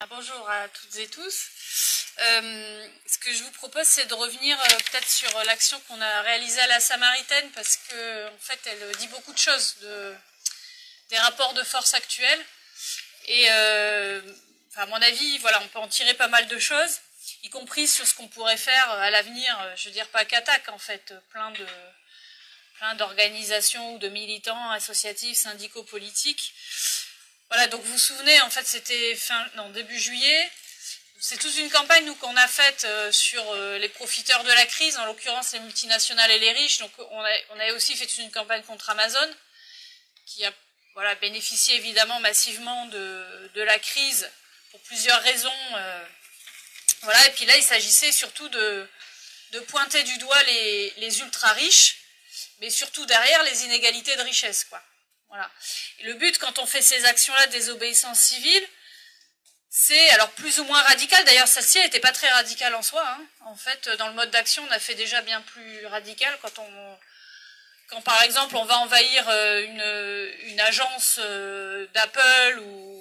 Ah, bonjour à toutes et tous. Euh, ce que je vous propose, c'est de revenir euh, peut-être sur l'action qu'on a réalisée à la Samaritaine, parce que en fait, elle dit beaucoup de choses de, des rapports de force actuels. Et euh, à mon avis, voilà, on peut en tirer pas mal de choses, y compris sur ce qu'on pourrait faire à l'avenir. Je veux dire pas qu'attaque, en fait, plein de plein d'organisations ou de militants associatifs, syndicaux, politiques voilà, donc vous vous souvenez, en fait, c'était fin, non, début juillet. C'est toute une campagne nous qu'on a faite euh, sur euh, les profiteurs de la crise, en l'occurrence les multinationales et les riches. Donc on a, on a aussi fait toute une campagne contre Amazon, qui a voilà, bénéficié évidemment massivement de, de la crise pour plusieurs raisons. Euh, voilà, et puis là, il s'agissait surtout de, de pointer du doigt les, les ultra riches, mais surtout derrière les inégalités de richesse, quoi. Voilà. Le but, quand on fait ces actions-là désobéissance civile, c'est alors plus ou moins radical. D'ailleurs, celle-ci n'était pas très radicale en soi. Hein. En fait, dans le mode d'action, on a fait déjà bien plus radical quand on, quand par exemple on va envahir euh, une, une agence euh, d'Apple ou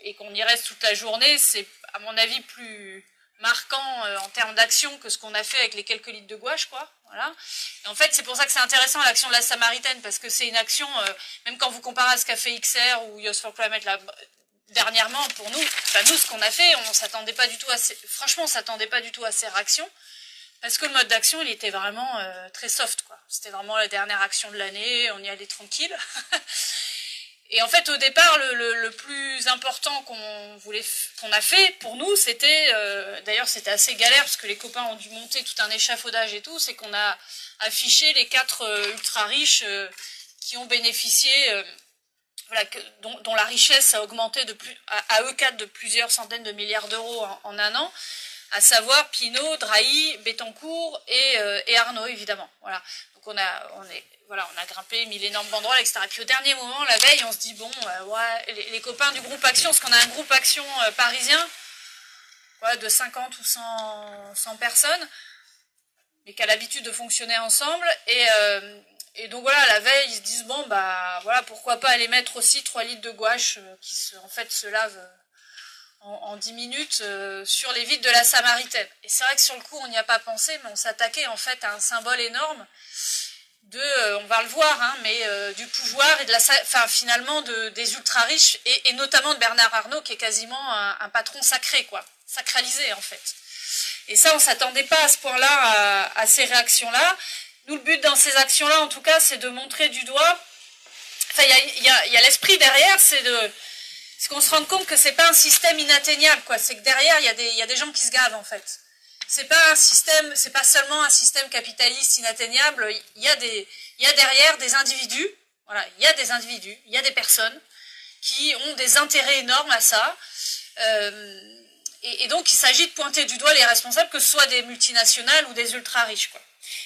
et qu'on y reste toute la journée, c'est à mon avis plus marquant euh, en termes d'action que ce qu'on a fait avec les quelques litres de gouache, quoi. Voilà. Et en fait, c'est pour ça que c'est intéressant l'action de la Samaritaine, parce que c'est une action, euh, même quand vous comparez à ce qu'a fait XR ou Youth for Climate là, dernièrement, pour nous, enfin nous, ce qu'on a fait, on s'attendait pas du tout à franchement, on s'attendait pas du tout à ces réactions, parce que le mode d'action, il était vraiment euh, très soft, quoi. C'était vraiment la dernière action de l'année, on y allait tranquille. Et en fait, au départ, le, plus important qu'on a fait pour nous, c'était, euh, d'ailleurs, c'était assez galère parce que les copains ont dû monter tout un échafaudage et tout, c'est qu'on a affiché les quatre euh, ultra riches euh, qui ont bénéficié, voilà, dont, la richesse a augmenté à, eux quatre de plusieurs centaines de milliards d'euros en, un an, à savoir Pinot, Drahi, Bettencourt et, et Arnaud, évidemment. Voilà. Donc on a, on est voilà, on a grimpé, mis l'énorme banderole, etc. Et puis au dernier moment, la veille, on se dit, bon, euh, les, copains du groupe Action, parce qu'on a un groupe Action euh, parisien, quoi, de 50 ou 100, 100 personnes, mais qui a l'habitude de fonctionner ensemble. Et, euh, et, donc voilà, la veille, ils se disent, bon, bah voilà, pourquoi pas aller mettre aussi 3 litres de gouache qui se, en fait se lavent en, en 10 minutes sur les vides de la Samaritaine. Et c'est vrai que sur le coup, on n'y a pas pensé, mais on s'attaquait en fait à un symbole énorme euh, on va le voir, hein, mais euh, du pouvoir et de la, finalement de, des ultra riches et, notamment de Bernard Arnault qui est quasiment un, patron sacré, quoi, sacralisé en fait. Et ça, on s'attendait pas à ce point-là à, ces réactions-là. Nous, le but dans ces actions-là, en tout cas, c'est de montrer du doigt. Enfin, il y a, a, l'esprit derrière, c'est de, qu'on se rende compte que c'est pas un système inatteignable, quoi. C'est que derrière, il y y a des gens qui se gavent en fait c'est pas un système, c'est pas seulement un système capitaliste inatteignable. Il y a des, il y a derrière des individus. Voilà, il y a des individus, il y a des personnes qui ont des intérêts énormes à ça. Euh, et, donc, il s'agit de pointer du doigt les responsables, que ce soit des multinationales ou des ultra riches. Quoi.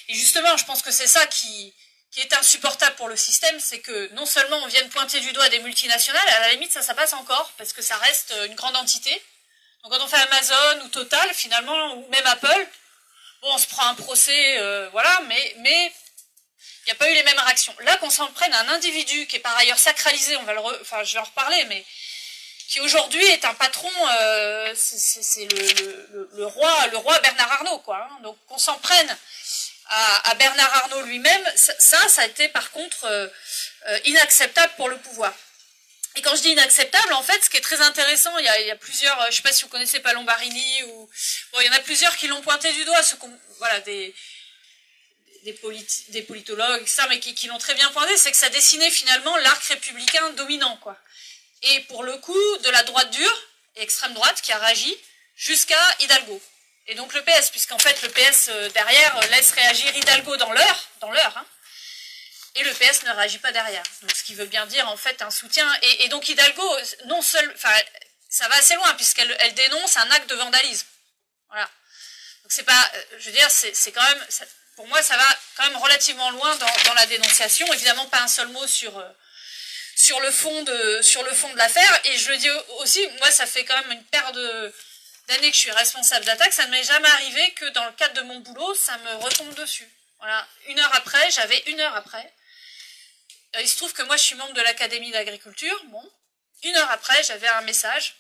Et justement, je pense que c'est ça qui, qui est insupportable pour le système, c'est que non seulement on vient de pointer du doigt des multinationales, à la limite ça, ça passe encore, parce que ça reste une grande entité, donc quand on fait Amazon ou Total, finalement, ou même Apple, bon, on se prend un procès, euh, voilà, mais mais il n'y a pas eu les mêmes réactions. Là, qu'on s'en prenne à un individu qui est par ailleurs sacralisé, on va le, re... enfin, je vais en reparler, mais qui aujourd'hui est un patron, euh, c'est le, le, roi, le roi Bernard Arnault, quoi. Hein. Donc qu'on s'en prenne à, Bernard Arnault lui-même, ça, ça a été par contre euh inacceptable pour le pouvoir. Et quand je dis inacceptable, en fait, ce qui est très intéressant, il y a, plusieurs, je ne sais pas si vous connaissez Palombarini ou, bon, il y en a plusieurs qui l'ont pointé du doigt, ce voilà, des, des, des politologues, ça, mais qui, l'ont très bien pointé, c'est que ça dessinait finalement l'arc républicain dominant, quoi. Et pour le coup, de la droite dure, extrême droite, qui a réagi, jusqu'à Hidalgo. Et donc le PS, puisqu'en fait le PS euh, derrière laisse réagir Hidalgo dans l'heure, dans l'heure, hein, et le PS ne réagit pas derrière. Ce qui veut bien dire en fait un soutien. Et, donc Hidalgo, non seul, enfin, ça va assez loin puisqu'elle elle dénonce un acte de vandalisme. Voilà. Donc c'est pas, je veux dire, c'est quand même, pour moi, ça va quand même relativement loin dans, la dénonciation. Évidemment, pas un seul mot sur euh, sur le fond de sur le fond de l'affaire. Et je le dis aussi, moi, ça fait quand même une paire de d'années que je suis responsable d'attaque. Ça ne m'est jamais arrivé que dans le cadre de mon boulot, ça me retombe dessus. Voilà. Une heure après, j'avais une heure après euh, il se trouve que moi, je suis membre de l'Académie d'agriculture. Bon, une heure après, j'avais un message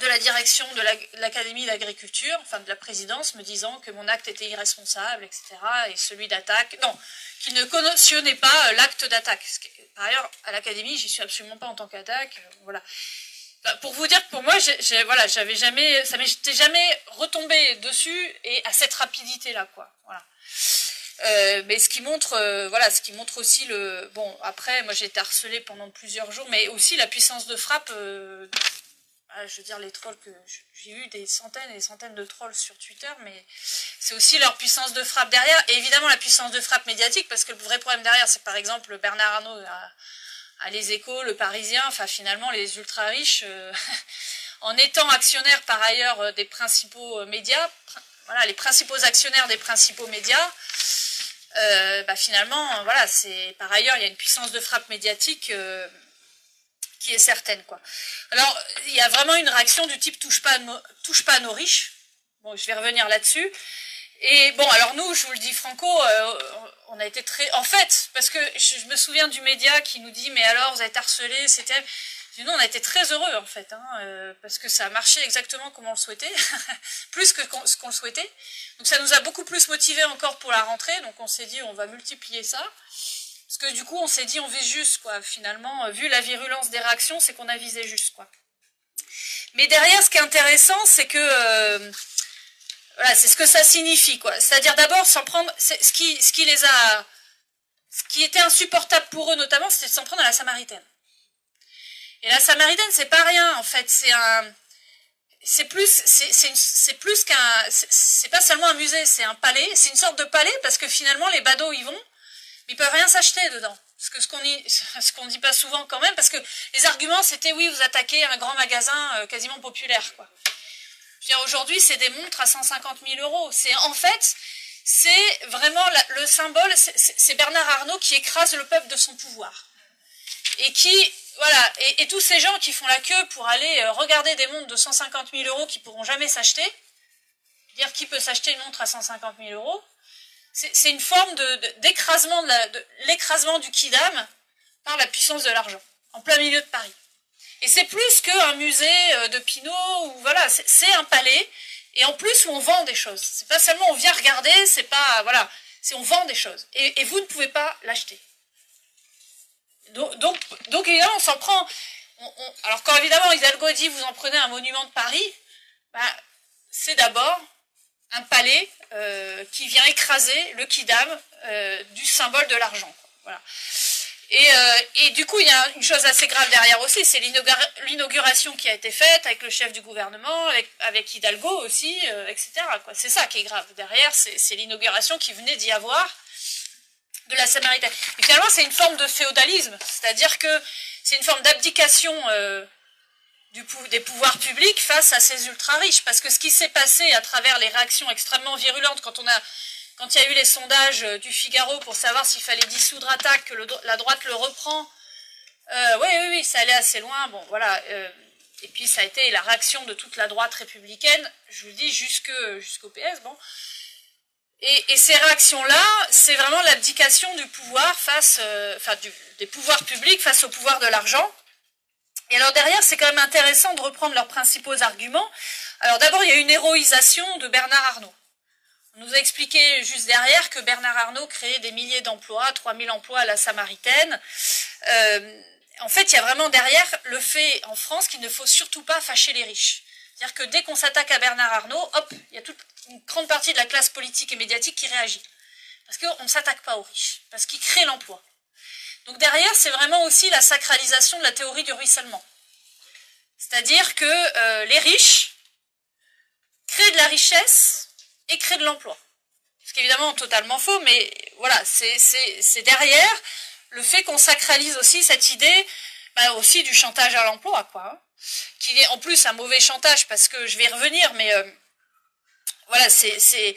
de la direction de l'Académie d'agriculture, enfin de la présidence, me disant que mon acte était irresponsable, etc., et celui d'attaque. Non, qu'il ne cautionnait pas l'acte d'attaque. Par ailleurs, à l'Académie, j'y suis absolument pas en tant qu'attaque. Voilà. Bah, pour vous dire que pour moi, voilà, j'avais jamais, ça m'était jamais retombé dessus et à cette rapidité là, quoi. Voilà. Euh, mais ce qui montre, euh, voilà, ce qui montre aussi le, bon, après, moi j'ai été harcelée pendant plusieurs jours, mais aussi la puissance de frappe. Euh, ah, je veux dire les trolls que j'ai eu des centaines et des centaines de trolls sur Twitter, mais c'est aussi leur puissance de frappe derrière, et évidemment la puissance de frappe médiatique, parce que le vrai problème derrière, c'est par exemple Bernard Arnault à, Les Échos, Le Parisien, enfin finalement les ultra riches, en étant actionnaires par ailleurs des principaux médias, voilà, les principaux actionnaires des principaux médias, euh, bah finalement, voilà, c'est par ailleurs, il y a une puissance de frappe médiatique euh, qui est certaine, quoi. Alors, il y a vraiment une réaction du type touche pas touche pas à nos riches. Bon, je vais revenir là-dessus. Et bon, alors nous, je vous le dis franco, euh, on a été très, en fait, parce que je, me souviens du média qui nous dit, mais alors, vous êtes harcelé, c'était nous, on a été très heureux en fait, hein, euh, parce que ça a marché exactement comme on le souhaitait, plus que ce qu'on le souhaitait. Donc ça nous a beaucoup plus motivé encore pour la rentrée, donc on s'est dit on va multiplier ça. Parce que du coup, on s'est dit on vise juste, quoi. Finalement, euh, vu la virulence des réactions, c'est qu'on a visé juste, quoi. Mais derrière, ce qui est intéressant, c'est que... Euh, voilà, c'est ce que ça signifie, quoi. C'est-à-dire d'abord s'en prendre... Ce qui, ce qui les a... Ce qui était insupportable pour eux, notamment, c'était de s'en prendre à la Samaritaine. Et la Samaritaine, c'est pas rien, en fait. C'est un, c'est plus, c'est plus qu'un, c'est pas seulement un musée, c'est un palais. C'est une sorte de palais parce que finalement, les badauds y vont, mais ils peuvent rien s'acheter dedans. Ce que ce qu'on dit, ce qu'on dit pas souvent quand même, parce que les arguments c'était oui, vous attaquez un grand magasin euh, quasiment populaire, quoi. Aujourd'hui, c'est des montres à 150 000 euros. C'est en fait, c'est vraiment le symbole. C'est Bernard Arnault qui écrase le peuple de son pouvoir et qui voilà, et, tous ces gens qui font la queue pour aller euh, regarder des montres de 150 000 euros qui pourront jamais s'acheter, dire qui peut s'acheter une montre à 150 000 euros, c'est une forme d'écrasement de, l'écrasement du kidam par la puissance de l'argent, en plein milieu de Paris. Et c'est plus qu'un musée euh, de Pinot, ou voilà, c'est un palais, et en plus on vend des choses. C'est pas seulement on vient regarder, c'est pas, voilà, c'est on vend des choses. et vous ne pouvez pas l'acheter. Donc, donc, évidemment, on s'en prend. alors, quand évidemment Hidalgo dit vous en prenez un monument de Paris, bah, c'est d'abord un palais euh, qui vient écraser le kidam euh, du symbole de l'argent. Euh, et, du coup, il y a une chose assez grave derrière aussi, c'est l'inauguration qui a été faite avec le chef du gouvernement, avec, Hidalgo aussi, etc. C'est ça qui est grave. Derrière, c'est l'inauguration qui venait d'y avoir de la Samaritaine. Et finalement, c'est une forme de féodalisme, c'est-à-dire que c'est une forme d'abdication euh, des pouvoirs publics face à ces ultra-riches. Parce que ce qui s'est passé à travers les réactions extrêmement virulentes, quand il y a eu les sondages euh, du Figaro pour savoir s'il fallait dissoudre attaque, que la droite le reprend, euh, oui, oui, oui, ça allait assez loin. Bon, voilà. Et puis ça a été la réaction de toute la droite républicaine, je vous dis, jusqu'au PS. Bon, et, ces réactions-là, c'est vraiment l'abdication du pouvoir face, euh, enfin des pouvoirs publics face au pouvoir de l'argent. Et alors derrière, c'est quand même intéressant de reprendre leurs principaux arguments. Alors d'abord, il y a une héroïsation de Bernard Arnault. On nous a expliqué juste derrière que Bernard Arnault créait des milliers d'emplois, 3000 emplois à la Samaritaine. Euh, en fait, il y a vraiment derrière le fait en France qu'il ne faut surtout pas fâcher les riches. C'est-à-dire que dès qu'on s'attaque à Bernard Arnault, hop, il y a toute grande partie de la classe politique et médiatique qui réagit. Parce qu'on ne s'attaque pas aux riches, parce qu'ils créent l'emploi. Donc derrière, c'est vraiment aussi la sacralisation de la théorie du ruissellement. C'est-à-dire que euh, les riches créent de la richesse et créent de l'emploi. Ce qui est évidemment totalement faux, mais voilà, c'est derrière le fait qu'on sacralise aussi cette idée bah, aussi du chantage à l'emploi, quoi. Hein qui est en plus un mauvais chantage parce que je vais revenir, mais euh, voilà, c'est,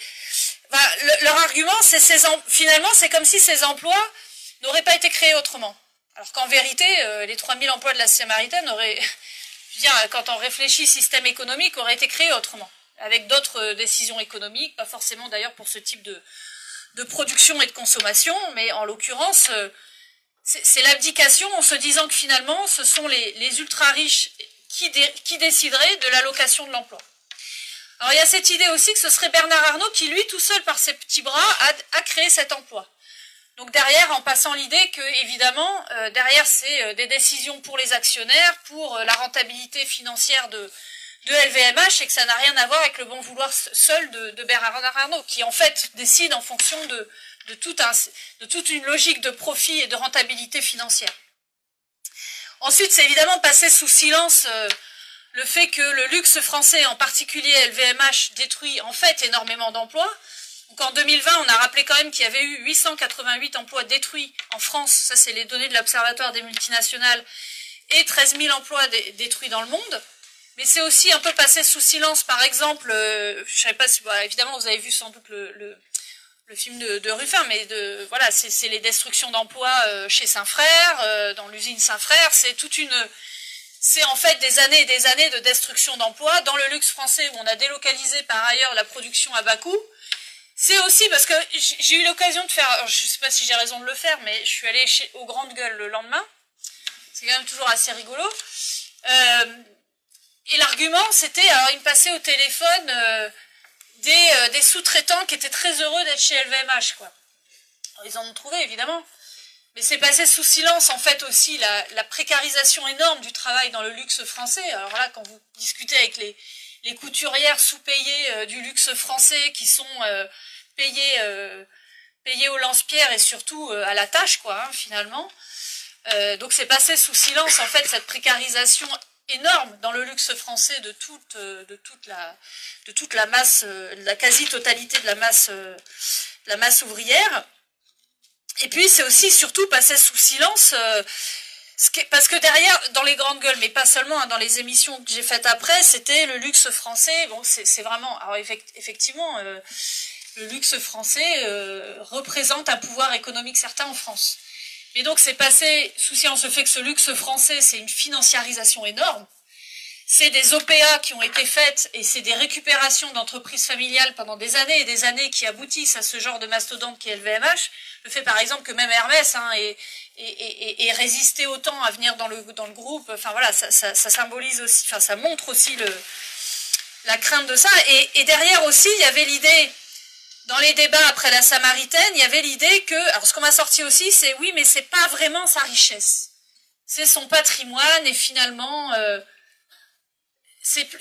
leur argument, c'est ces finalement, c'est comme si ces emplois n'auraient pas été créés autrement. Alors qu'en vérité, euh, les 3000 emplois de la Samaritaine auraient, je quand on réfléchit système économique, auraient été créés autrement, avec d'autres euh, décisions économiques, pas forcément d'ailleurs pour ce type de, production et de consommation, mais en l'occurrence, c'est l'abdication en se disant que finalement, ce sont les, les ultra riches qui, qui déciderait de l'allocation de l'emploi Alors il y a cette idée aussi que ce serait Bernard Arnault qui, lui, tout seul par ses petits bras, a, créé cet emploi. Donc derrière, en passant l'idée que, évidemment, euh, derrière, c'est euh, des décisions pour les actionnaires, pour euh, la rentabilité financière de, LVMH, et que ça n'a rien à voir avec le bon vouloir seul de, Bernard Arnault, qui en fait décide en fonction de, de, toute une logique de profit et de rentabilité financière. Ensuite, c'est évidemment passé sous silence le fait que le luxe français, en particulier LVMH, détruit en fait énormément d'emplois. Donc en 2020, on a rappelé quand même qu'il y avait eu 888 emplois détruits en France, ça c'est les données de l'Observatoire des multinationales, et 13 000 emplois détruits dans le monde. Mais c'est aussi un peu passé sous silence, par exemple, euh, je ne sais pas si, bah, évidemment vous avez vu sans doute le, film de, de, Ruffin, mais voilà, c'est les destructions d'emplois euh, chez Saint-Frère, euh, dans l'usine Saint-Frère, c'est toute une c'est en fait des années et des années de destruction d'emplois dans le luxe français où on a délocalisé par ailleurs la production à bas coût. C'est aussi parce que j'ai eu l'occasion de faire, je sais pas si j'ai raison de le faire, mais je suis allée chez, aux Grandes Gueules le lendemain. C'est quand même toujours assez rigolo. Euh, et l'argument, c'était, alors il me passait au téléphone, euh, euh, des, sous-traitants qui étaient très heureux d'être chez LVMH, quoi. ils en ont trouvé, évidemment. C'est passé sous silence, en fait, aussi la, précarisation énorme du travail dans le luxe français. Alors là, quand vous discutez avec les, couturières sous-payées euh, du luxe français qui sont euh, payées, payées au lance-pierre et surtout à la tâche, quoi, hein, finalement. donc c'est passé sous silence, en fait, cette précarisation énorme dans le luxe français de toute, euh, de toute, la, de toute la masse, euh, la quasi-totalité de la masse, euh, la masse ouvrière. Et puis c'est aussi surtout passé sous silence, parce que derrière, dans les grandes gueules, mais pas seulement, hein, dans les émissions que j'ai faites après, c'était le luxe français. Bon, c'est vraiment, alors effectivement, le luxe français représente un pouvoir économique certain en France. Et donc c'est passé sous silence le fait que ce luxe français, c'est une financiarisation énorme. C'est des OPA qui ont été faites et c'est des récupérations d'entreprises familiales pendant des années et des années qui aboutissent à ce genre de mastodonte qui est le VMH. Le fait par exemple que même Hermès hein, ait, résisté autant à venir dans le, dans le groupe, enfin voilà, ça, ça, ça symbolise aussi, enfin ça montre aussi le, la crainte de ça. Et, et derrière aussi, il y avait l'idée dans les débats après la Samaritaine, il y avait l'idée que, alors ce qu'on m'a sorti aussi, c'est oui, mais c'est pas vraiment sa richesse. C'est son patrimoine et finalement, euh,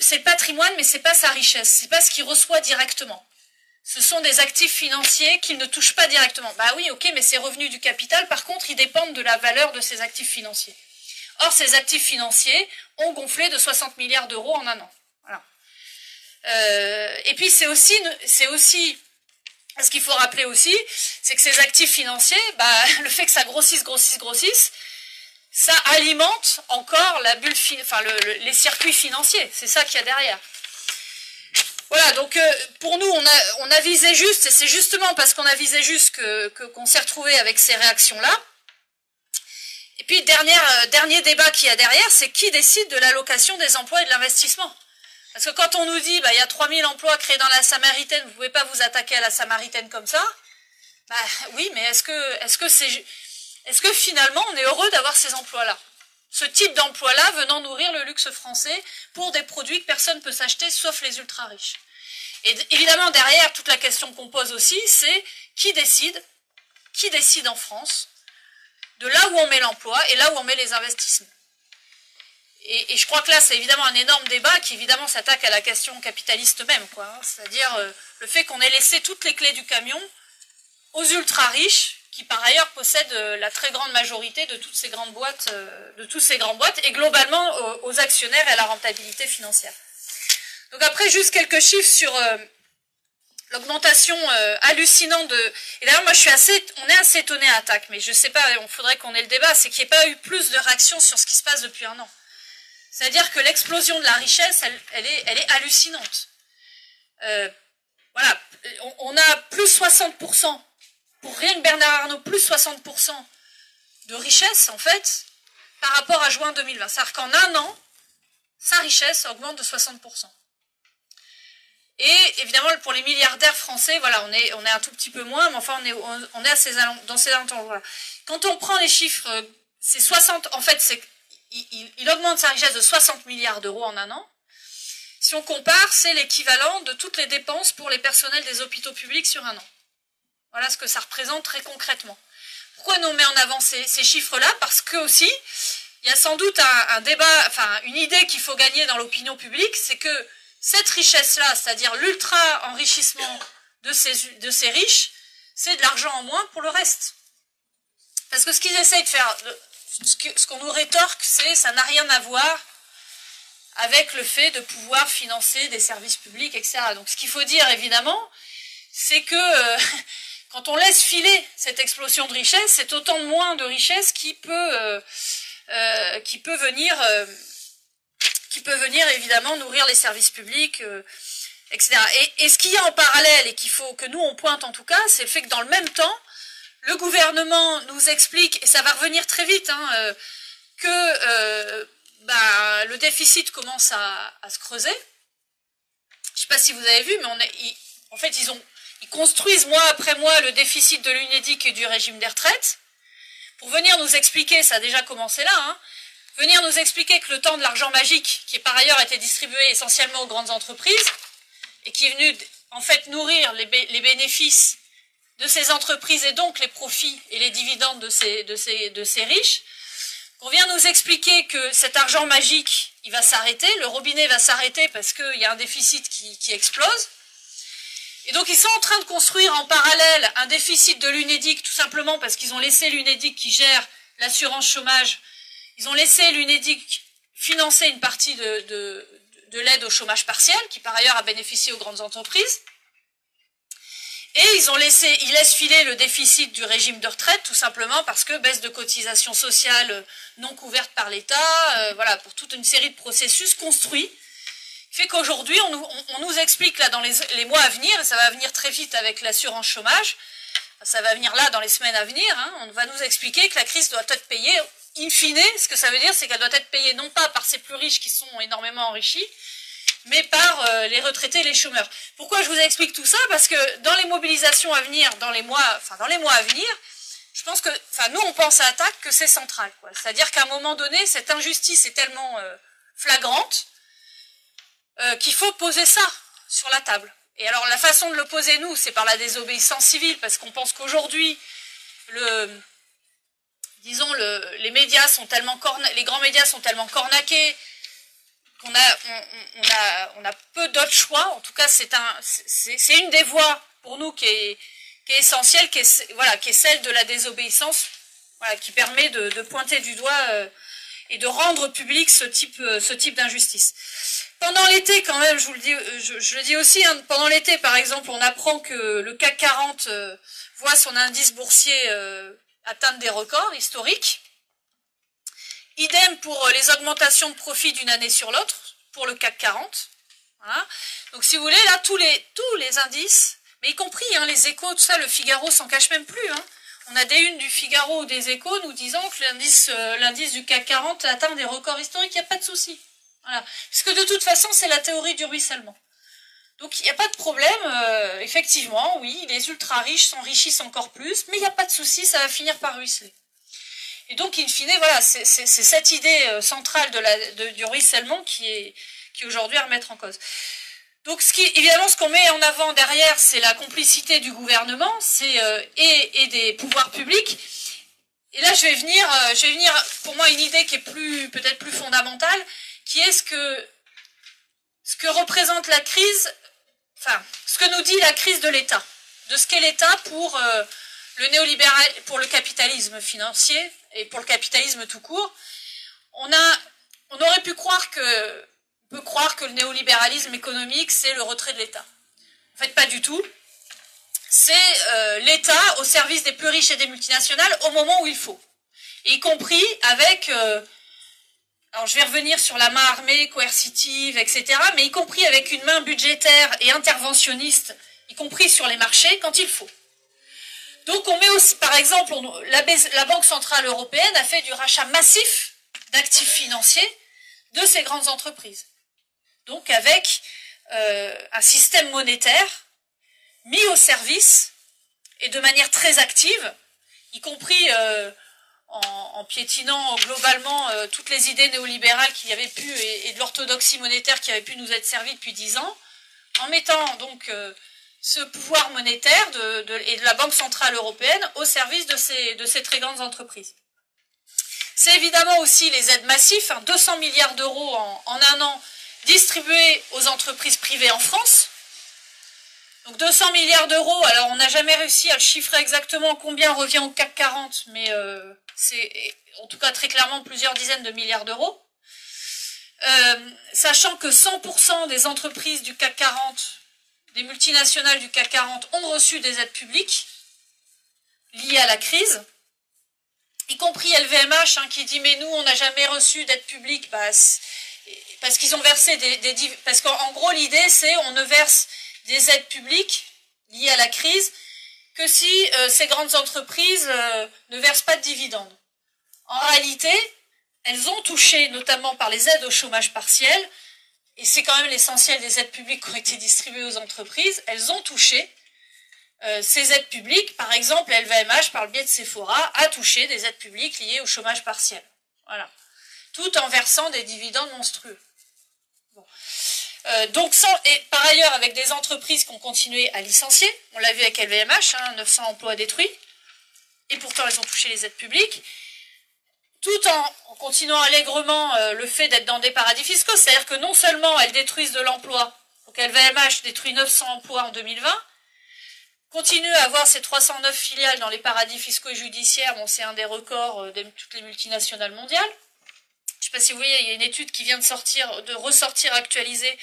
c'est le patrimoine, mais c'est pas sa richesse. C'est pas ce qu'il reçoit directement. Ce sont des actifs financiers qu'il ne touche pas directement. Bah oui, ok, mais ces revenus du capital, par contre, ils dépendent de la valeur de ces actifs financiers. Or, ces actifs financiers ont gonflé de 60 milliards d'euros en un an. Euh, et puis c'est aussi, c'est aussi ce qu'il faut rappeler aussi, c'est que ces actifs financiers, bah, le fait que ça grossisse, grossisse, grossisse, ça alimente encore la bulle, enfin les circuits financiers. C'est ça qu'il y a derrière. Voilà, donc euh, pour nous, on a, on a visé juste, et c'est justement parce qu'on a visé juste que qu'on s'est retrouvé avec ces réactions-là. Et puis, euh, dernier débat qu'il y a derrière, c'est qui décide de l'allocation des emplois et de l'investissement? Parce que quand on nous dit, bah, il y a 3000 emplois créés dans la Samaritaine, vous ne pouvez pas vous attaquer à la Samaritaine comme ça, bah, oui, mais est-ce que, est-ce que c'est, est-ce que finalement on est heureux d'avoir ces emplois-là? Ce type d'emploi-là venant nourrir le luxe français pour des produits que personne ne peut s'acheter sauf les ultra riches. Et évidemment, derrière, toute la question qu'on pose aussi, c'est qui décide, qui décide en France de là où on met l'emploi et là où on met les investissements? Et, je crois que là, c'est évidemment un énorme débat qui évidemment s'attaque à la question capitaliste même. Hein. C'est-à-dire euh, le fait qu'on ait laissé toutes les clés du camion aux ultra riches, qui par ailleurs possèdent euh, la très grande majorité de toutes ces grandes boîtes, euh, de tous ces grandes boîtes, et globalement aux, actionnaires et à la rentabilité financière. Donc après, juste quelques chiffres sur l'augmentation hallucinante de. Et d'ailleurs, moi, je suis assez, on est assez étonné à attaque, mais je sais pas, on faudrait qu'on ait le débat, c'est qu'il n'y ait pas eu plus de réactions sur ce qui se passe depuis un an. C'est-à-dire que l'explosion de la richesse, elle, est, hallucinante. Euh, voilà, on, a plus 60%, pour rien que Bernard Arnault, plus 60% de richesse, en fait, par rapport à juin 2020. C'est-à-dire qu'en un an, sa richesse augmente de 60%. Et évidemment, pour les milliardaires français, voilà, on est, un tout petit peu moins, mais enfin, on est, à ces, dans ces alentours. Quand on prend les chiffres, c'est 60, en fait, il, augmente sa richesse de 60 milliards d'euros en un an. Si on compare, c'est l'équivalent de toutes les dépenses pour les personnels des hôpitaux publics sur un an. Voilà ce que ça représente très concrètement. Pourquoi nous on met en avant ces, chiffres-là? Parce que aussi, il y a sans doute un, débat, enfin une idée qu'il faut gagner dans l'opinion publique, c'est que cette richesse-là, c'est-à-dire l'ultra-enrichissement de ces, de ces riches, c'est de l'argent en moins pour le reste. Parce que ce qu'ils essayent de faire, ce qu'on nous rétorque, c'est ça n'a rien à voir avec le fait de pouvoir financer des services publics, etc. Donc ce qu'il faut dire, évidemment, c'est que euh, quand on laisse filer cette explosion de richesse, c'est autant moins de richesse qui peut, euh, euh, venir, qui peut venir évidemment nourrir les services publics, etc. Et, ce qu'il y a en parallèle et qu'il faut que nous on pointe en tout cas, c'est le fait que dans le même temps, le gouvernement nous explique, et ça va revenir très vite, hein, que bah, le déficit commence à, se creuser. Je ne sais pas si vous avez vu, mais on en fait, ils, ont, ils construisent mois après mois le déficit de l'UNEDIC et du régime des retraites pour venir nous expliquer, ça a déjà commencé là, hein, venir nous expliquer que le temps de l'argent magique, qui par ailleurs été distribué essentiellement aux grandes entreprises, et qui est venu en fait nourrir les, bénéfices de ces entreprises et donc les profits et les dividendes de ces, riches, on vient nous expliquer que cet argent magique, il va s'arrêter, le robinet va s'arrêter parce qu'il y a un déficit qui, explose. Et donc ils sont en train de construire en parallèle un déficit de l'UNEDIC, tout simplement parce qu'ils ont laissé l'UNEDIC qui gère l'assurance chômage, ils ont laissé l'UNEDIC financer une partie de l'aide au chômage partiel, qui par ailleurs a bénéficié aux grandes entreprises. Et ils ont laissé, laissent filer le déficit du régime de retraite, tout simplement parce que baisse de cotisations sociales non couvertes par l'État, euh, voilà, pour toute une série de processus construits, fait qu'aujourd'hui, on, nous explique là dans les, mois à venir, et ça va venir très vite avec l'assurance chômage, ça va venir là dans les semaines à venir, hein, on va nous expliquer que la crise doit être payée, in fine, ce que ça veut dire, c'est qu'elle doit être payée non pas par ces plus riches qui sont énormément enrichis, mais par euh, les retraités et les chômeurs. Pourquoi je vous explique tout ça? Parce que dans les mobilisations à venir, dans les mois, enfin dans les mois à venir, je pense que, enfin nous on pense à attaque que c'est central. C'est-à-dire qu'à un moment donné, cette injustice est tellement euh, flagrante euh, qu'il faut poser ça sur la table. Et alors la façon de le poser nous, c'est par la désobéissance civile, parce qu'on pense qu'aujourd'hui, disons, le, les médias sont tellement les grands médias sont tellement cornaqués, qu'on a, peu d'autres choix. En tout cas, c'est un, c'est une des voies pour nous qui est, essentielle, qui est, celle de la désobéissance, qui permet de, pointer du doigt euh, et de rendre public ce type, euh, ce type d'injustice. Pendant l'été, quand même, je vous le dis, euh, je, le dis aussi, hein, pendant l'été, par exemple, on apprend que le CAC 40 voit son indice boursier atteindre des records historiques. Idem pour euh, les augmentations de profit d'une année sur l'autre, pour le CAC 40. Donc si vous voulez, là, tous les, tous les indices, mais y compris hein, les échos, tout ça, le Figaro s'en cache même plus. Hein. On a des unes du Figaro ou des échos nous disant que l'indice euh, l'indice du CAC 40 atteint des records historiques, il n'y a pas de souci. Voilà. Puisque de toute façon, c'est la théorie du ruissellement. Donc il n'y a pas de problème, euh, effectivement, oui, les ultra riches s'enrichissent encore plus, mais il n'y a pas de souci, ça va finir par ruisseler. Et donc, in fine, voilà, c'est cette idée euh, centrale du ruissellement qui est, qui aujourd'hui à remettre en cause. Donc, évidemment, ce qu'on met en avant derrière, c'est la complicité du gouvernement, euh, et, des pouvoirs publics. Et là, je vais venir, je vais venir, pour moi, une idée qui est peut-être plus fondamentale, qui est ce que, ce que représente la crise, enfin, ce que nous dit la crise de l'État, de ce qu'est l'État pour le néolibéral, pour le capitalisme financier et pour le capitalisme tout court, on, a, on aurait pu croire que, croire que le néolibéralisme économique, c'est le retrait de l'État. En fait, pas du tout. C'est euh, l'État au service des plus riches et des multinationales au moment où il faut. y compris avec... Euh, alors je vais revenir sur la main armée, coercitive, etc., mais y compris avec une main budgétaire et interventionniste, y compris sur les marchés, quand il faut. Donc on met aussi, par exemple, la, Banque Centrale Européenne a fait du rachat massif d'actifs financiers de ces grandes entreprises. Donc avec euh, un système monétaire mis au service et de manière très active, y compris euh, en, piétinant globalement euh, toutes les idées néolibérales qui avaient pu et, de l'orthodoxie monétaire qui avait pu nous être servie depuis dix ans, en mettant donc euh, ce pouvoir monétaire et de la Banque Centrale Européenne au service de ces, de très grandes entreprises. C'est évidemment aussi les aides massives, 200 hein, milliards d'euros en, un an distribués aux entreprises privées en France. Donc 200 milliards d'euros, alors on n'a jamais réussi à chiffrer exactement combien revient au CAC 40, mais euh, c'est en tout cas très clairement plusieurs dizaines de milliards d'euros. Euh, sachant que 100% des entreprises du CAC 40, des multinationales du CAC 40 ont reçu des aides publiques liées à la crise, y compris LVMH hein, qui dit mais nous on n'a jamais reçu d'aide publique bah, parce qu'ils ont versé des, des parce qu'en gros l'idée c'est on ne verse des aides publiques liées à la crise que si euh, ces grandes entreprises euh, ne versent pas de dividendes. En réalité, elles ont touché, notamment par les aides au chômage partiel, et c'est quand même l'essentiel des aides publiques qui ont été distribuées aux entreprises, elles ont touché euh, ces aides publiques. Par exemple, LVMH, par le biais de Sephora, a touché des aides publiques liées au chômage partiel. Voilà. Tout en versant des dividendes monstrueux. Euh, donc et par ailleurs avec des entreprises qui ont continué à licencier, on l'a vu avec LVMH, 900 hein, emplois détruits, et pourtant elles ont touché les aides publiques, tout en, continuant allègrement euh, le fait d'être dans des paradis fiscaux, c'est-à-dire que non seulement elles détruisent de l'emploi, donc LVMH détruit 900 emplois en 2020, continue à avoir ses 309 filiales dans les paradis fiscaux et judiciaires, bon c'est un des records euh, de toutes les multinationales mondiales, sais pas si vous voyez, il y a une étude qui vient de sortir, de ressortir actualisée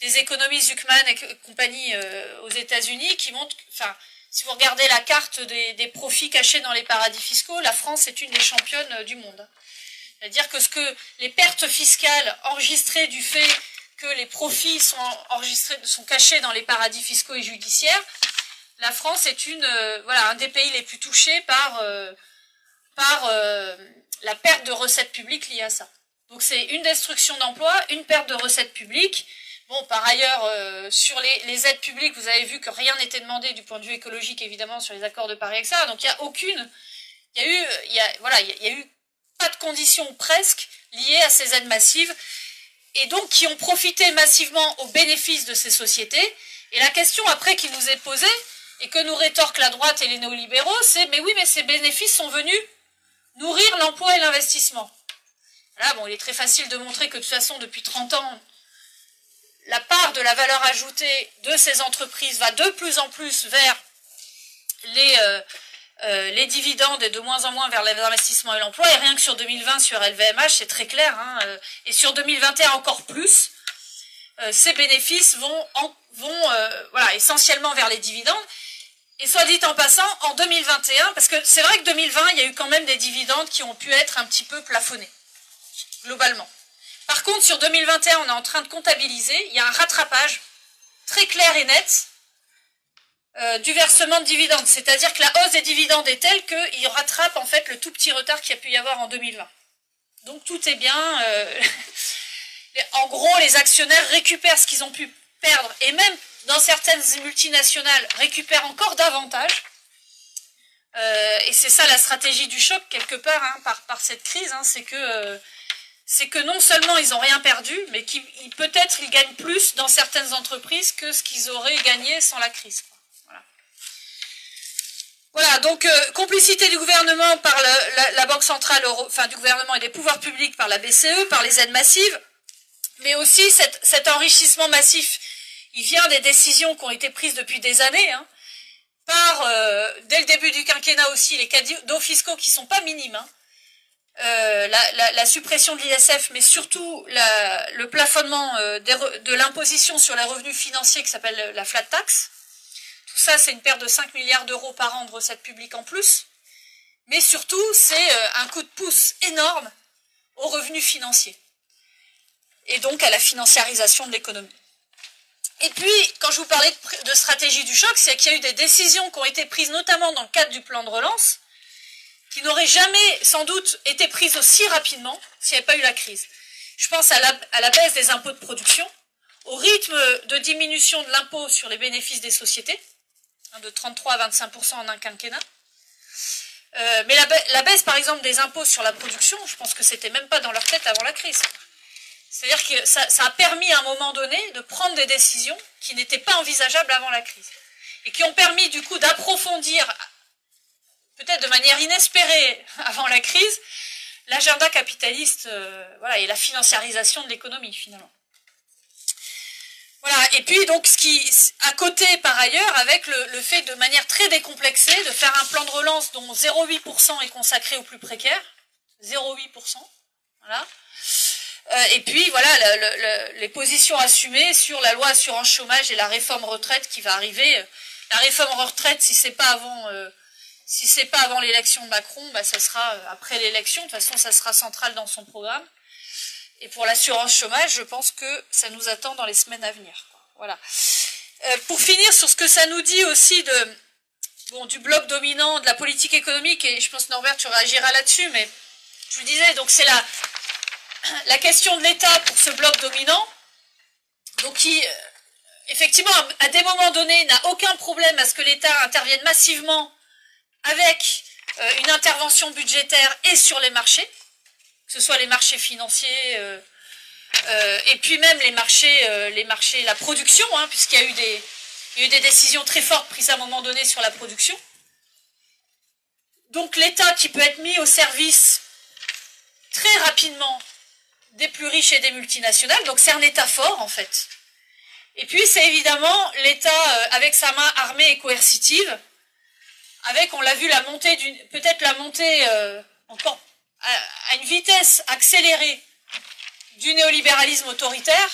des économies Zuckman et compagnie euh, aux États-Unis qui montre, enfin, si vous regardez la carte des, profits cachés dans les paradis fiscaux, la France est une des championnes euh, du monde. C'est-à-dire que ce que les pertes fiscales enregistrées du fait que les profits sont enregistrés, sont cachés dans les paradis fiscaux et judiciaires, la France est une, euh, voilà, un des pays les plus touchés par, par la perte de recettes publiques liée à ça. Donc c'est une destruction d'emplois, une perte de recettes publiques. Bon, par ailleurs, euh, sur les, aides publiques, vous avez vu que rien n'était demandé du point de vue écologique, évidemment, sur les accords de Paris, etc. Donc il n'y a aucune, il y a eu, il y a, voilà, il y a eu pas de conditions presque liées à ces aides massives, et donc qui ont profité massivement au bénéfice de ces sociétés. Et la question après qui nous est posée, et que nous rétorquent la droite et les néolibéraux, c'est mais oui, mais ces bénéfices sont venus Nourrir l'emploi et l'investissement. Là, bon, il est très facile de montrer que de toute façon, depuis 30 ans, la part de la valeur ajoutée de ces entreprises va de plus en plus vers les, euh, euh, les dividendes et de moins en moins vers les investissements et l'emploi. Et rien que sur 2020, sur LVMH, c'est très clair. Hein, euh, et sur 2021 encore plus, ces bénéfices vont, vont voilà, essentiellement vers les dividendes. Et soit dit en passant, en 2021, parce que c'est vrai que 2020, il y a eu quand même des dividendes qui ont pu être un petit peu plafonnés, globalement. Par contre, sur 2021, on est en train de comptabiliser, il y a un rattrapage très clair et net euh, du versement de dividendes. C'est-à-dire que la hausse des dividendes est telle qu'il rattrape en fait le tout petit retard qu'il y a pu y avoir en 2020. Donc tout est bien. Euh, en gros, les actionnaires récupèrent ce qu'ils ont pu perdre et même dans certaines multinationales, récupèrent encore davantage. Euh, et c'est ça la stratégie du choc, quelque part, hein, par, cette crise, hein, c'est que, c'est que non seulement ils n'ont rien perdu, mais qu'ils peut-être ils gagnent plus dans certaines entreprises que ce qu'ils auraient gagné sans la crise. Voilà. voilà. donc euh, complicité du gouvernement par la, Banque centrale, enfin du gouvernement et des pouvoirs publics par la BCE, par les aides massives, mais aussi cet enrichissement massif il vient des décisions qui ont été prises depuis des années, hein, par, euh, dès le début du quinquennat aussi, les cadeaux fiscaux qui sont pas minimes, hein. Euh, la, suppression de l'ISF, mais surtout le plafonnement euh, de l'imposition sur les revenus financiers qui s'appelle la flat tax. Tout ça, c'est une perte de 5 milliards d'euros par an de recettes publiques en plus. Mais surtout, c'est un coup de pouce énorme aux revenus financiers. Et donc à la financiarisation de l'économie. Et puis, quand je vous parlais de, stratégie du choc, c'est qu'il y a eu des décisions qui ont été prises, notamment dans le cadre du plan de relance, qui n'auraient jamais, sans doute, été prises aussi rapidement s'il n'y avait pas eu la crise. Je pense à la, baisse des impôts de production, au rythme de diminution de l'impôt sur les bénéfices des sociétés, hein, de 33 à 25% en un quinquennat, Euh, mais la, baisse, par exemple, des impôts sur la production, je pense que c'était même pas dans leur tête avant la crise. C'est-à-dire que ça, a permis à un moment donné de prendre des décisions qui n'étaient pas envisageables avant la crise. Et qui ont permis du coup d'approfondir, peut-être de manière inespérée avant la crise, l'agenda capitaliste euh, voilà, et la financiarisation de l'économie finalement. Voilà, et puis donc ce qui, à côté par ailleurs, avec le, fait de manière très décomplexée de faire un plan de relance dont 0,8% est consacré aux plus précaires, 0,8%, voilà. Euh, et puis voilà les positions assumées sur la loi assurance chômage et la réforme retraite qui va arriver. La réforme retraite, si c'est pas avant, euh, si c'est pas avant l'élection de Macron, bah ça sera euh, après l'élection. De toute façon, ça sera central dans son programme. Et pour l'assurance chômage, je pense que ça nous attend dans les semaines à venir. Voilà. Euh, pour finir sur ce que ça nous dit aussi de, bon, du bloc dominant de la politique économique, et je pense Norbert, tu réagiras là-dessus, mais je vous disais, donc c'est la, la question de l'État pour ce bloc dominant, donc qui, euh, effectivement, à des moments donnés, n'a aucun problème à ce que l'État intervienne massivement avec euh, une intervention budgétaire et sur les marchés, que ce soit les marchés financiers euh, euh, et puis même les marchés, la production, hein, puisqu'il y a eu des décisions très fortes prises à un moment donné sur la production. Donc l'État qui peut être mis au service très rapidement des plus riches et des multinationales, donc c'est un État fort en fait. Et puis c'est évidemment l'État avec sa main armée et coercitive, avec, on l'a vu, la montée peut-être la montée encore à, une vitesse accélérée du néolibéralisme autoritaire.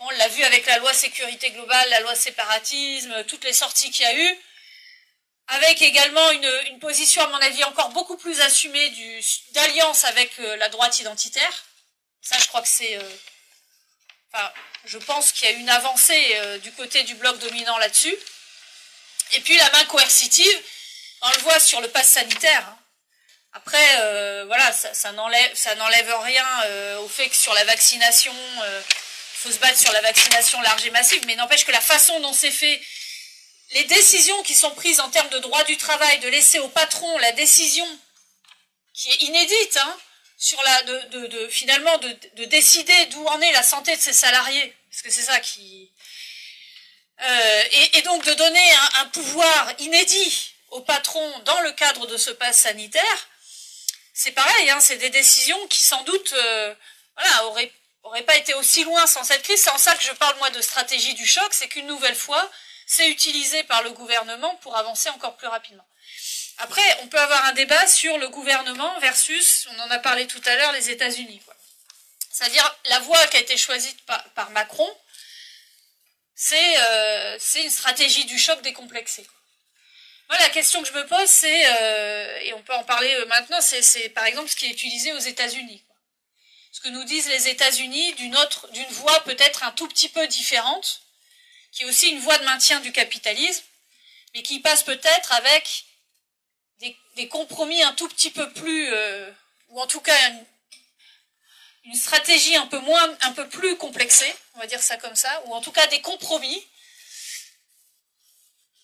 On l'a vu avec la loi sécurité globale, la loi séparatisme, toutes les sorties qu'il y a eu, avec également une, position, à mon avis, encore beaucoup plus assumée d'alliance avec euh, la droite identitaire. Ça, je crois que c'est... Euh, je pense qu'il y a une avancée euh, du côté du bloc dominant là-dessus. Et puis la main coercitive, on le voit sur le pass sanitaire. Hein. Après, euh, voilà, ça, n'enlève rien euh, au fait que sur la vaccination, euh, il faut se battre sur la vaccination large et massive, mais n'empêche que la façon dont c'est fait, les décisions qui sont prises en termes de droit du travail, de laisser au patron la décision qui est inédite, hein, sur la, de, finalement de, décider d'où en est la santé de ses salariés, parce que c'est ça qui, et, donc de donner un pouvoir inédit au patron dans le cadre de ce pass sanitaire, c'est pareil, hein, c'est des décisions qui sans doute euh, auraient, pas été aussi loin sans cette crise. C'est en ça que je parle moi de stratégie du choc, c'est qu'une nouvelle fois, c'est utilisé par le gouvernement pour avancer encore plus rapidement. Après, on peut avoir un débat sur le gouvernement versus, on en a parlé tout à l'heure, les États-Unis. C'est-à-dire la voie qui a été choisie par, Macron, euh, c'est une stratégie du choc décomplexé. La question que je me pose, c'est, euh, et on peut en parler euh, maintenant, c'est par exemple ce qui est utilisé aux États-Unis. Ce que nous disent les États-Unis d'une autre, d'une voie peut-être un tout petit peu différente, qui est aussi une voie de maintien du capitalisme, mais qui passe peut-être avec des, compromis un tout petit peu plus, euh, ou en tout cas une, une stratégie un peu moins, un peu plus complexée, on va dire ça comme ça, ou en tout cas des compromis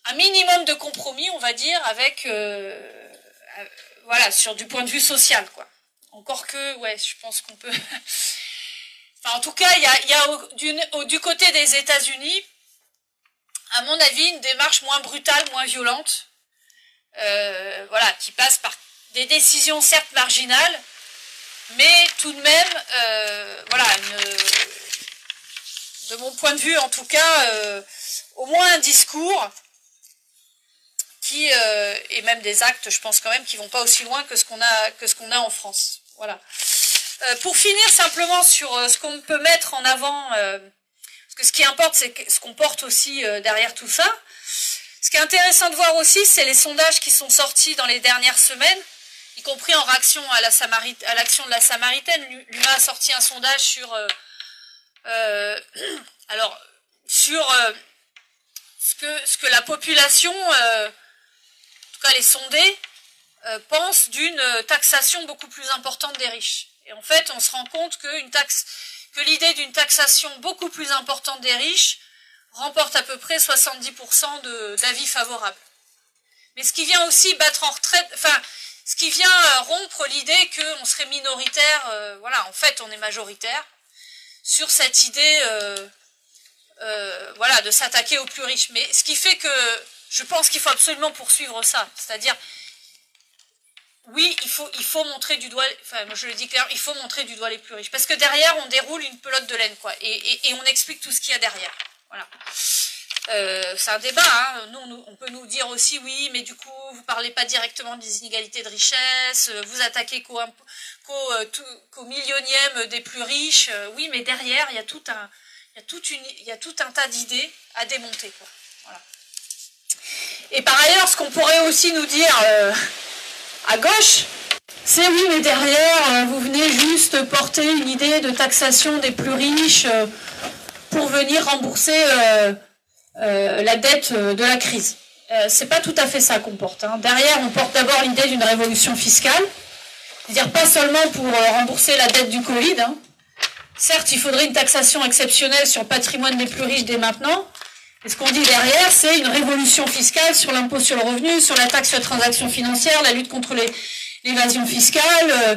un minimum de compromis, on va dire, avec euh, euh, voilà, sur du point de vue social, quoi. Encore que, ouais, je pense qu'on peut. enfin, en tout cas, il y a, du, côté des États-Unis, à mon avis, une démarche moins brutale, moins violente, euh, voilà, qui passe par des décisions certes marginales, mais tout de même, voilà, de mon point de vue, en tout cas, au moins un discours euh, et même des actes, je pense quand même, qui vont pas aussi loin que ce qu'on a, que ce qu'on a en France. Voilà. Euh, pour finir simplement sur euh, ce qu'on peut mettre en avant, parce que ce qui importe, c'est ce qu'on porte aussi derrière tout ça. Ce qui est intéressant de voir aussi, c'est les sondages qui sont sortis dans les dernières semaines, y compris en réaction à la l'action de la Samaritaine. L'UMA a sorti un sondage sur, alors, sur ce que, ce que la population tout cas les sondés, euh, pensent d'une taxation beaucoup plus importante des riches. Et en fait, on se rend compte que, l'idée d'une taxation beaucoup plus importante des riches remporte à peu près 70% d'avis favorables. Mais ce qui vient aussi battre en retraite, enfin, ce qui vient rompre l'idée qu'on serait minoritaire, voilà, en fait on est majoritaire, sur cette idée voilà, de s'attaquer aux plus riches. Mais ce qui fait que je pense qu'il faut absolument poursuivre ça, c'est-à-dire oui, il faut, il faut montrer du doigt, enfin, je le dis clairement, il faut montrer du doigt les plus riches. Parce que derrière, on déroule une pelote de laine, quoi. Et, on explique tout ce qu'il y a derrière. Voilà. Euh, c'est un débat. Hein. Nous, on peut nous dire aussi, oui, mais du coup, vous parlez pas directement des inégalités de richesse, vous attaquez qu'au euh, millionième des plus riches. Euh, oui, mais derrière, il y a tout un, il y a tout un tas d'idées à démonter, quoi. Voilà. Et par ailleurs, ce qu'on pourrait aussi nous dire à gauche, c'est oui, mais derrière, euh, vous venez juste porter une idée de taxation des plus riches euh, pour venir rembourser euh, la dette de la crise. c'est pas tout à fait ça qu'on porte. Hein. Derrière, on porte d'abord l'idée d'une révolution fiscale, c'est-à-dire pas seulement pour rembourser la dette du Covid. Hein. Certes, il faudrait une taxation exceptionnelle sur le patrimoine des plus riches dès maintenant, et ce qu'on dit derrière, c'est une révolution fiscale sur l'impôt sur le revenu, sur la taxe sur les transactions financières, la lutte contre l'évasion fiscale, euh,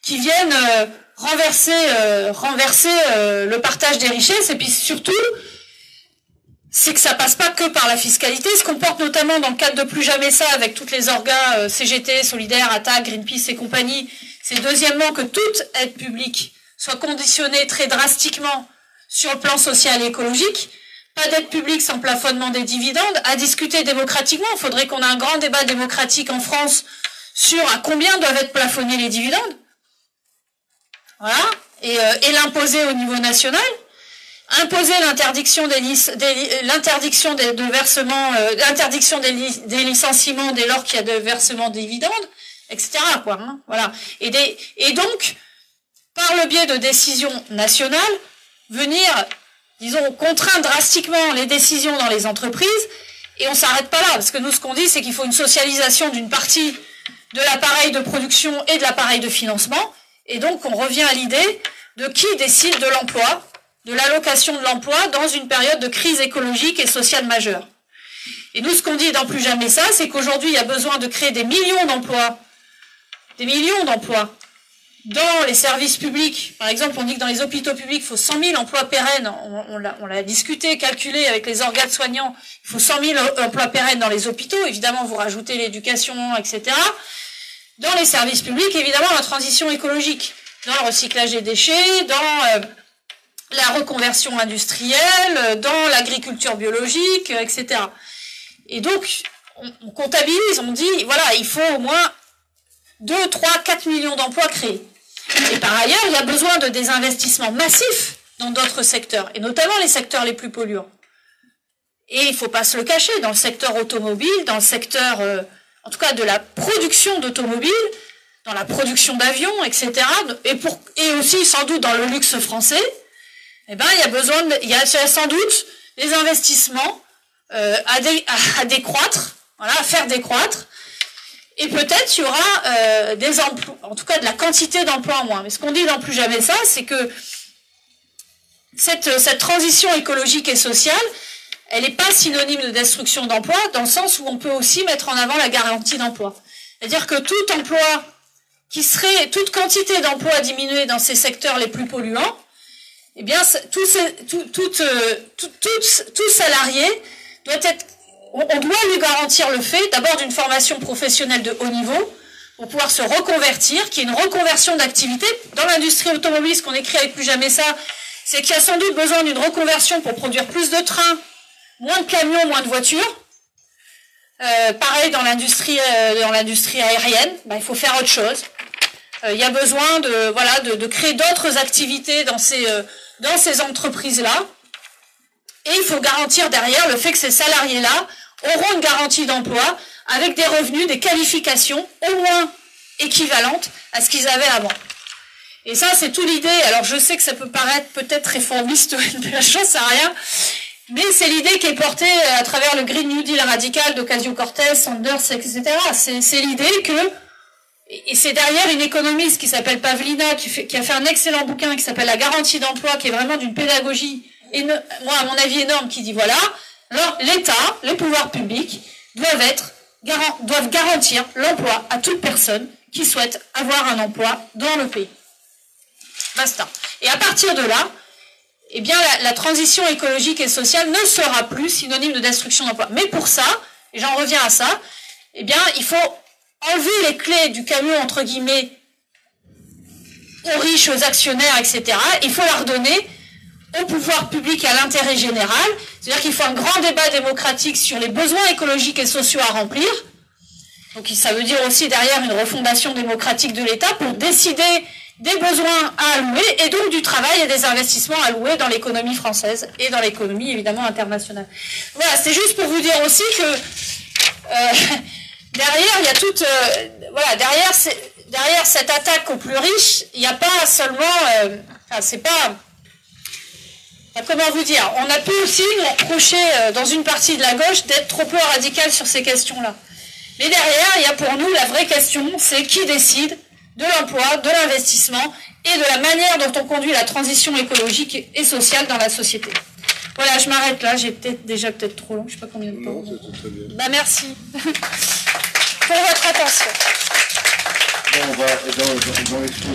qui viennent euh, renverser, euh, renverser le partage des richesses. Et puis surtout, c'est que ça passe pas que par la fiscalité, ce qu'on porte notamment dans le cadre de Plus Jamais Ça, avec toutes les orgas CGT, Solidaire, Attaque, Greenpeace et compagnie, c'est deuxièmement que toute aide publique soit conditionnée très drastiquement sur le plan social et écologique, pas d'aide publique sans plafonnement des dividendes, à discuter démocratiquement. Il faudrait qu'on ait un grand débat démocratique en France sur à combien doivent être plafonnés les dividendes. Voilà. Et, euh, l'imposer au niveau national. Imposer l'interdiction des, l'interdiction des, de versement, euh, l'interdiction des, licenciements dès lors qu'il y a de versement de dividendes, etc. Hein. voilà. Et donc, par le biais de décisions nationales, venir disons, contraint drastiquement les décisions dans les entreprises, et on s'arrête pas là, parce que nous, ce qu'on dit, c'est qu'il faut une socialisation d'une partie de l'appareil de production et de l'appareil de financement, et donc on revient à l'idée de qui décide de l'emploi, de l'allocation de l'emploi dans une période de crise écologique et sociale majeure. Et nous, ce qu'on dit dans Plus Jamais Ça, c'est qu'aujourd'hui, il y a besoin de créer des millions d'emplois, des millions d'emplois dans les services publics, par exemple, on dit que dans les hôpitaux publics, il faut 100 000 emplois pérennes. On, l'a discuté, calculé avec les organes soignants. Il faut 100 000 emplois pérennes dans les hôpitaux. Évidemment, vous rajoutez l'éducation, etc. Dans les services publics, évidemment, la transition écologique, dans le recyclage des déchets, dans euh, la reconversion industrielle, dans l'agriculture biologique, etc. Et donc, on, on comptabilise, on dit, voilà, il faut au moins 2, 3, 4 millions d'emplois créés. Et par ailleurs, il y a besoin de des investissements massifs dans d'autres secteurs, et notamment les secteurs les plus polluants. Et il ne faut pas se le cacher, dans le secteur automobile, dans le secteur, euh, en tout cas de la production d'automobiles, dans la production d'avions, etc., et, aussi sans doute dans le luxe français, eh ben, il y a besoin, il y a sans doute des investissements euh, à, à, décroître, voilà, à faire décroître, et peut-être il y aura euh, des emplois, en tout cas de la quantité d'emplois en moins. Mais ce qu'on dit dans Plus Jamais Ça, c'est que cette, cette transition écologique et sociale, elle n'est pas synonyme de destruction d'emplois, dans le sens où on peut aussi mettre en avant la garantie d'emploi. C'est-à-dire que tout emploi qui serait, toute quantité d'emplois diminuée dans ces secteurs les plus polluants, eh bien, euh, tout salarié doit être on doit lui garantir le fait d'abord d'une formation professionnelle de haut niveau pour pouvoir se reconvertir, qui est une reconversion d'activité. Dans l'industrie automobile, ce qu'on écrit avec plus jamais ça, c'est qu'il y a sans doute besoin d'une reconversion pour produire plus de trains, moins de camions, moins de voitures. Euh, pareil dans l'industrie euh, dans l'industrie aérienne, ben, il faut faire autre chose. Euh, il y a besoin de voilà de, créer d'autres activités dans ces dans ces entreprises là. Et il faut garantir derrière le fait que ces salariés là auront une garantie d'emploi avec des revenus, des qualifications au moins équivalentes à ce qu'ils avaient avant. Et ça, c'est tout l'idée. Alors, je sais que ça peut paraître peut-être réformiste, la chose, ça rien. Mais c'est l'idée qui est portée à travers le Green New Deal radical d'Ocasio-Cortez, Sanders, etc. C'est l'idée que, et c'est derrière une économiste qui s'appelle Pavlina, qui, a fait un excellent bouquin qui s'appelle La garantie d'emploi, qui est vraiment d'une pédagogie, moi, à mon avis, énorme, qui dit voilà, l'État, les pouvoirs publics doivent garantir l'emploi à toute personne qui souhaite avoir un emploi dans le pays. Basta. Et à partir de là, eh bien, la, transition écologique et sociale ne sera plus synonyme de destruction d'emplois. Mais pour ça, et j'en reviens à ça, eh bien, il faut enlever les clés du camion, entre guillemets, aux riches, aux actionnaires, etc. Il faut leur donner au pouvoir public et à l'intérêt général. C'est-à-dire qu'il faut un grand débat démocratique sur les besoins écologiques et sociaux à remplir. Donc ça veut dire aussi derrière une refondation démocratique de l'État pour décider des besoins à allouer et donc du travail et des investissements alloués dans l'économie française et dans l'économie évidemment internationale. Voilà, c'est juste pour vous dire aussi que euh, derrière il y a toute euh, voilà derrière derrière cette attaque aux plus riches il n'y a pas seulement euh, enfin c'est pas comment vous dire on a pu aussi nous reprocher dans une partie de la gauche d'être trop peu radical sur ces questions-là. Mais derrière il y a pour nous la vraie question c'est qui décide de l'emploi, de l'investissement et de la manière dont on conduit la transition écologique et sociale dans la société. Voilà, je m'arrête là, j'ai peut-être déjà peut-être trop long, je ne sais pas combien de temps. très bien. Bah merci pour votre attention.